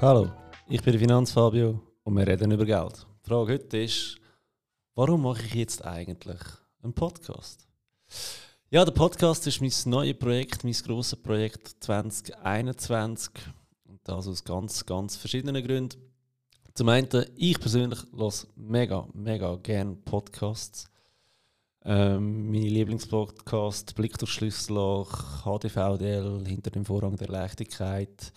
Hallo, ich bin der Finanzfabio und wir reden über Geld. Die Frage heute ist, warum mache ich jetzt eigentlich einen Podcast? Ja, der Podcast ist mein neues Projekt, mein grosses Projekt 2021 und das aus ganz, ganz verschiedenen Gründen. Zum einen, ich persönlich höre mega, mega gerne Podcasts. Ähm, meine Lieblingspodcast Blick durch Schlüsselloch, HDVDL, hinter dem Vorrang der Leichtigkeit.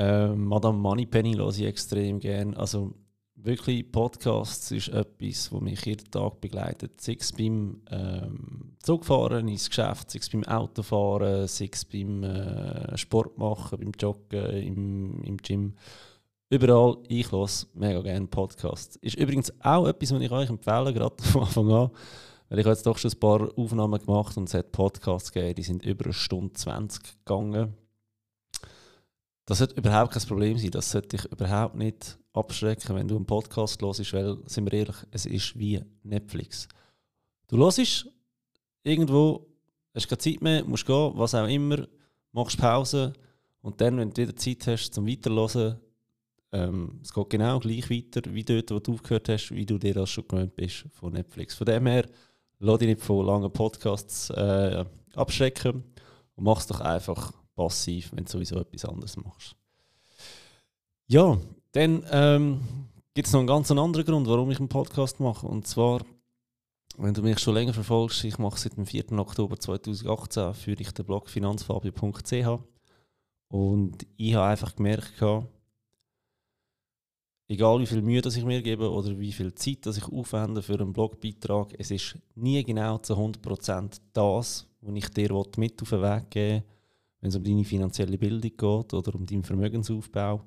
Ähm, Madame Moneypenny höre ich extrem gerne. Also wirklich Podcasts ist etwas, das mich jeden Tag begleitet. Sei es beim ähm, Zugfahren ins Geschäft, sei es beim Autofahren, sei es beim äh, Sport machen, beim Joggen, im, im Gym. Überall, ich höre mega gerne Podcasts. Ist übrigens auch etwas, was ich euch empfehle, gerade von Anfang an. Weil ich habe jetzt doch schon ein paar Aufnahmen gemacht und es hat Podcasts gegeben, die sind über eine Stunde 20 gegangen. Das sollte überhaupt kein Problem sein. Das sollte dich überhaupt nicht abschrecken, wenn du einen Podcast hörst, weil, sind wir ehrlich, es ist wie Netflix. Du hörst irgendwo, hast keine Zeit mehr, musst gehen, was auch immer, machst Pause und dann, wenn du wieder Zeit hast zum Weiterhören, ähm, es geht genau gleich weiter, wie dort, wo du aufgehört hast, wie du dir das schon gewöhnt bist von Netflix. Von dem her, lass dich nicht von langen Podcasts äh, abschrecken und mach es doch einfach passiv, wenn du sowieso etwas anderes machst. Ja, dann ähm, gibt es noch einen ganz anderen Grund, warum ich einen Podcast mache. Und zwar, wenn du mich schon länger verfolgst, ich mache seit dem 4. Oktober 2018 führe ich den Blog finanzfabio.ch und ich habe einfach gemerkt, egal wie viel Mühe das ich mir gebe oder wie viel Zeit das ich aufwende für einen Blogbeitrag, es ist nie genau zu 100% das, was ich dir mit auf den Weg geben will wenn es um deine finanzielle Bildung geht oder um deinen Vermögensaufbau.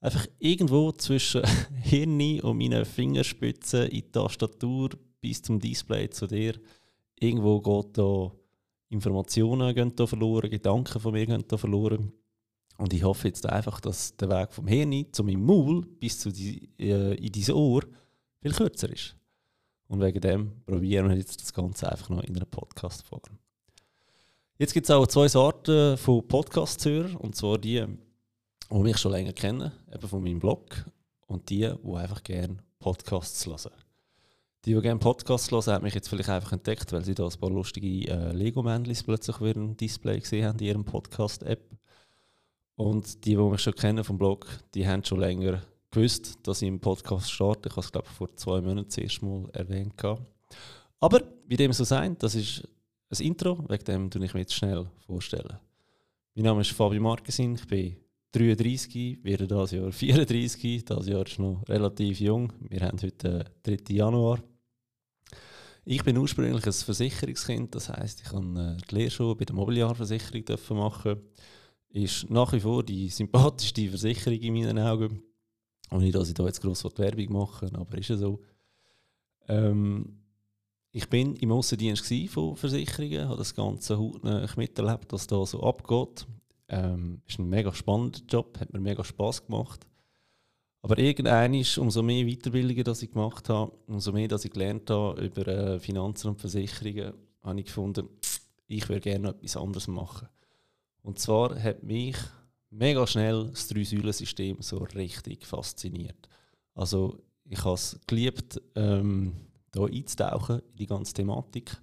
Einfach irgendwo zwischen Hirn und meinen Fingerspitzen in die Tastatur bis zum Display zu dir. Irgendwo geht da Informationen gehen da verloren, Gedanken von mir gehen da verloren. Und ich hoffe jetzt einfach, dass der Weg vom Hirn zu meinem Maul bis zu die, äh, in dieses Ohr viel kürzer ist. Und wegen dem probieren wir jetzt das Ganze einfach noch in einer Podcast-Folge. Jetzt gibt es auch zwei Sorten von Podcast-Hörern, und zwar die, die mich schon länger kennen, eben von meinem Blog, und die, die einfach gerne Podcasts hören. Die, die gerne Podcasts hören, haben mich jetzt vielleicht einfach entdeckt, weil sie da ein paar lustige äh, Lego-Männchen plötzlich auf ihrem Display gesehen haben in ihrem Podcast-App. Und die, die mich schon kennen vom Blog, die haben schon länger gewusst, dass ich einen Podcast starte. Ich habe es, glaube ich, vor zwei Monaten das erste Mal erwähnt. Aber wie dem so sein, das ist ein Intro, wegen dem tue ich mich jetzt schnell vorstellen. Mein Name ist Fabio Markesin, ich bin 33, werde dieses Jahr 34, das Jahr ist noch relativ jung. Wir haben heute den 3. Januar. Ich bin ursprünglich ein Versicherungskind, das heisst, ich kann äh, die Lehrschule bei der Mobiliarversicherung machen. Ist nach wie vor die sympathischste Versicherung in meinen Augen. Und nicht, dass ich da jetzt gross Werbung mache, aber ist ja so. Ähm, ich bin im Aussendienst von Versicherungen, habe das ganze hautnah miterlebt, was da so abgeht. Ähm, ist ein mega spannender Job, hat mir mega Spaß gemacht. Aber irgendwann ist, umso mehr Weiterbildungen, die ich gemacht habe, umso mehr, dass ich gelernt habe über äh, Finanzen und Versicherungen, habe ich gefunden, ich würde gerne etwas anderes machen. Und zwar hat mich mega schnell das Drei-Säulen-System so richtig fasziniert. Also ich habe es geliebt, ähm, hier einzutauchen in die ganze Thematik.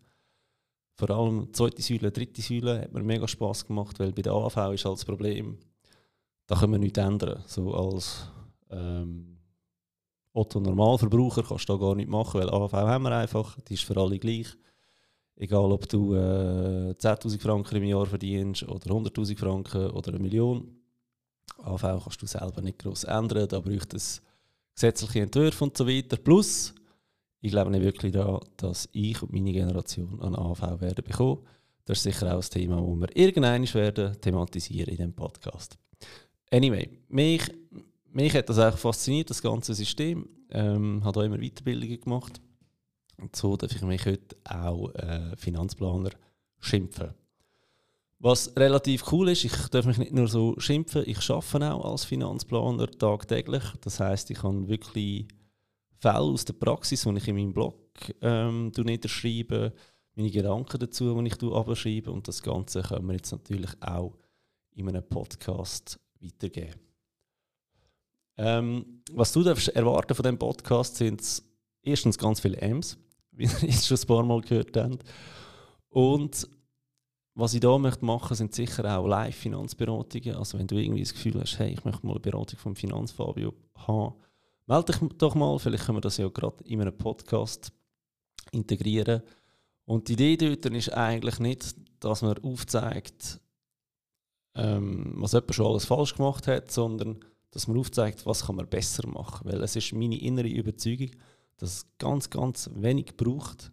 Vor allem zweite Säule, dritte Säule hat mir mega Spass gemacht, weil bei der AV ist halt das Problem, da können wir nichts ändern. So als ähm, Otto Normalverbraucher kannst du da gar nichts machen, weil AV haben wir einfach, die ist für alle gleich. Egal ob du äh, 10.000 Franken im Jahr verdienst oder 100.000 Franken oder eine Million. AV kannst du selber nicht groß ändern, da braucht es gesetzliche Entwürfe und so weiter. Plus, ich glaube nicht wirklich daran, dass ich und meine Generation an AV werden bekommen. Das ist sicher auch ein Thema, das wir irgendwann werden thematisieren in diesem Podcast. Anyway, mich, mich hat das auch fasziniert, das ganze System. Ähm, habe auch immer Weiterbildungen gemacht. Und so darf ich mich heute auch äh, Finanzplaner schimpfen. Was relativ cool ist, ich darf mich nicht nur so schimpfen, ich arbeite auch als Finanzplaner tagtäglich. Das heißt, ich kann wirklich Fälle aus der Praxis, die ich in meinem Blog ähm, niederschreibe, meine Gedanken dazu, die ich abschreibe und das Ganze können wir jetzt natürlich auch in einem Podcast weitergeben. Ähm, was du darfst erwarten von diesem Podcast sind erstens ganz viele M's, wie ihr jetzt schon ein paar Mal gehört habt. Und was ich hier möchte machen, sind sicher auch Live-Finanzberatungen. Also wenn du irgendwie das Gefühl hast, hey, ich möchte mal eine Beratung vom Finanzfabio haben, melde dich doch mal. Vielleicht können wir das ja gerade in einem Podcast integrieren. Und die Idee dort ist eigentlich nicht, dass man aufzeigt, ähm, was jemand schon alles falsch gemacht hat, sondern dass man aufzeigt, was kann man besser machen. Weil es ist meine innere Überzeugung, dass es ganz, ganz wenig braucht,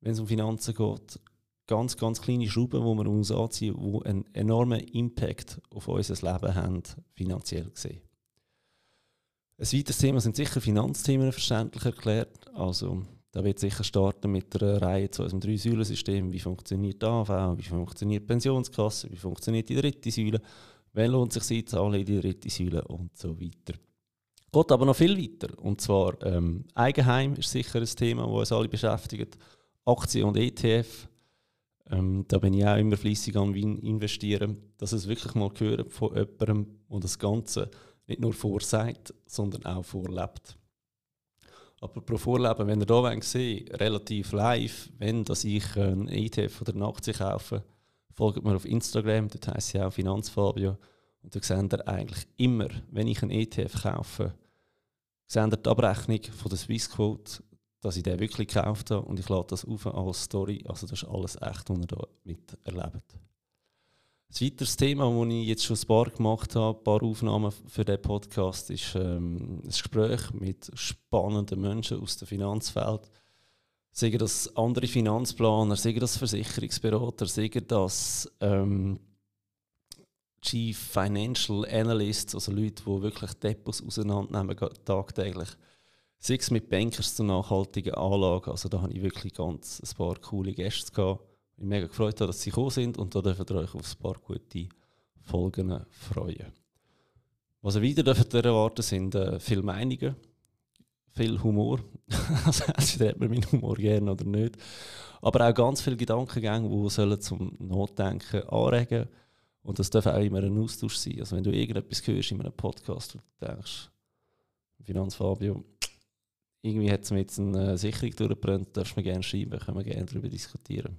wenn es um Finanzen geht. Ganz, ganz kleine Schrauben, die man uns anziehen, die einen enormen Impact auf unser Leben haben, finanziell gesehen. Ein weiteres Thema sind sicher Finanzthemen verständlich erklärt. Also da wird sicher starten mit der Reihe zu unserem Drei-Säulen-System. Wie funktioniert die AV? Wie funktioniert die Pensionskasse? Wie funktioniert die dritte Säule? Wann lohnt sich sie zahlen in die dritte Säule? Und so weiter. Geht aber noch viel weiter. Und zwar ähm, Eigenheim ist sicher ein Thema, das uns alle beschäftigt. Aktien und ETF. Ähm, da bin ich auch immer fleissig am investieren, dass es wirklich mal gehört von jemandem, der das Ganze nicht nur vorsagt, sondern auch vorlebt. Aber pro Vorleben, wenn ihr hier sehen relativ live, wenn dass ich einen ETF oder eine Aktie kaufe, folgt mir auf Instagram, dort heisst sie auch Finanzfabio. Und da seht ihr eigentlich immer, wenn ich einen ETF kaufe, seht ihr die Abrechnung von der Swissquote, dass ich den wirklich gekauft habe und ich lade das auf als Story. Also das ist alles echt, was ihr hier miterlebt. Ein weiteres Thema, das ich jetzt schon ein paar gemacht habe, ein paar Aufnahmen für diesen Podcast, ist ähm, ein Gespräch mit spannenden Menschen aus dem Finanzfeld. Sagen das andere Finanzplaner, sagen das Versicherungsberater, sagen das ähm, Chief Financial Analysts, also Leute, die wirklich Depots auseinandernehmen tagtäglich. Sei es mit Bankers zur nachhaltigen Anlage, also da habe ich wirklich ganz ein paar coole Gäste gehabt ich bin mega gefreut, dass sie gekommen sind und da dürft ihr euch auf ein paar gute Folgen freuen. Was ihr wieder dürft erwarten sind äh, viele Meinungen, viel Humor. also entweder hat man meinen Humor gerne oder nicht. Aber auch ganz viele Gedankengänge, die sollen zum Nachdenken anregen und das darf auch immer ein Austausch sein. Also wenn du irgendetwas hörst in einem Podcast und denkst, Finanzfabio, irgendwie hat es mir jetzt eine Sicherung durchgebrannt, darfst du mir gerne schreiben, können wir gerne darüber diskutieren.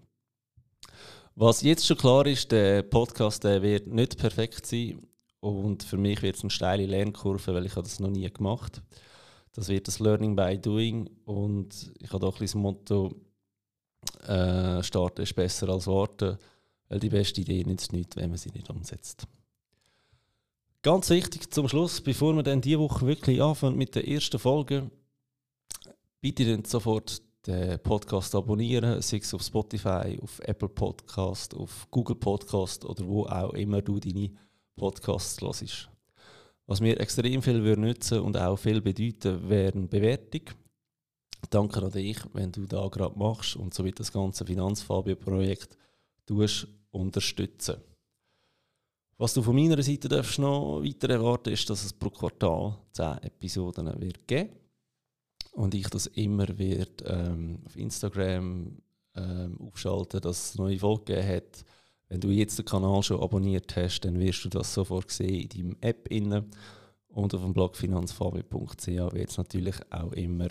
Was jetzt schon klar ist, der Podcast der wird nicht perfekt sein und für mich wird es eine steile Lernkurve, weil ich das noch nie gemacht habe. Das wird das Learning by Doing und ich habe auch ein das Motto, äh, starten ist besser als warten, weil die beste Idee nützt nichts, wenn man sie nicht umsetzt. Ganz wichtig zum Schluss, bevor wir dann diese Woche wirklich anfangen mit der ersten Folge, bitte dann sofort den Podcast abonnieren, sei es auf Spotify, auf Apple Podcast, auf Google Podcast oder wo auch immer du deine Podcasts hörst. Was mir extrem viel würde nützen und auch viel bedeuten, wäre eine Bewertung. Danke an dich, wenn du da gerade machst und somit das ganze Finanzfabio-Projekt unterstützen. Was du von meiner Seite darfst noch weiter erwarten, ist, dass es pro Quartal 10 Episoden wird geben und ich das immer wird ähm, auf Instagram ähm, aufschalten, dass es neue Folgen hat. Wenn du jetzt den Kanal schon abonniert hast, dann wirst du das sofort sehen in deinem App inne und auf dem Blog finanzfabio.ch wird es natürlich auch immer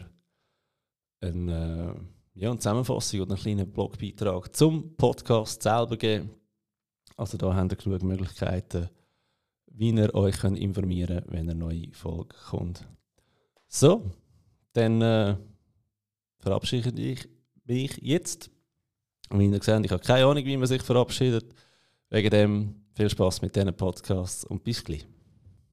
eine, äh, ja, eine Zusammenfassung oder einen kleinen Blogbeitrag zum Podcast selber geben. Also da habt ihr genug Möglichkeiten, wie ihr euch informieren könnt, wenn eine neue Folge kommt. So, dann äh, verabschiede ich mich jetzt. Und wie ihr gesehen ich habe keine Ahnung, wie man sich verabschiedet. Wegen dem viel Spaß mit diesen Podcasts und bis gleich.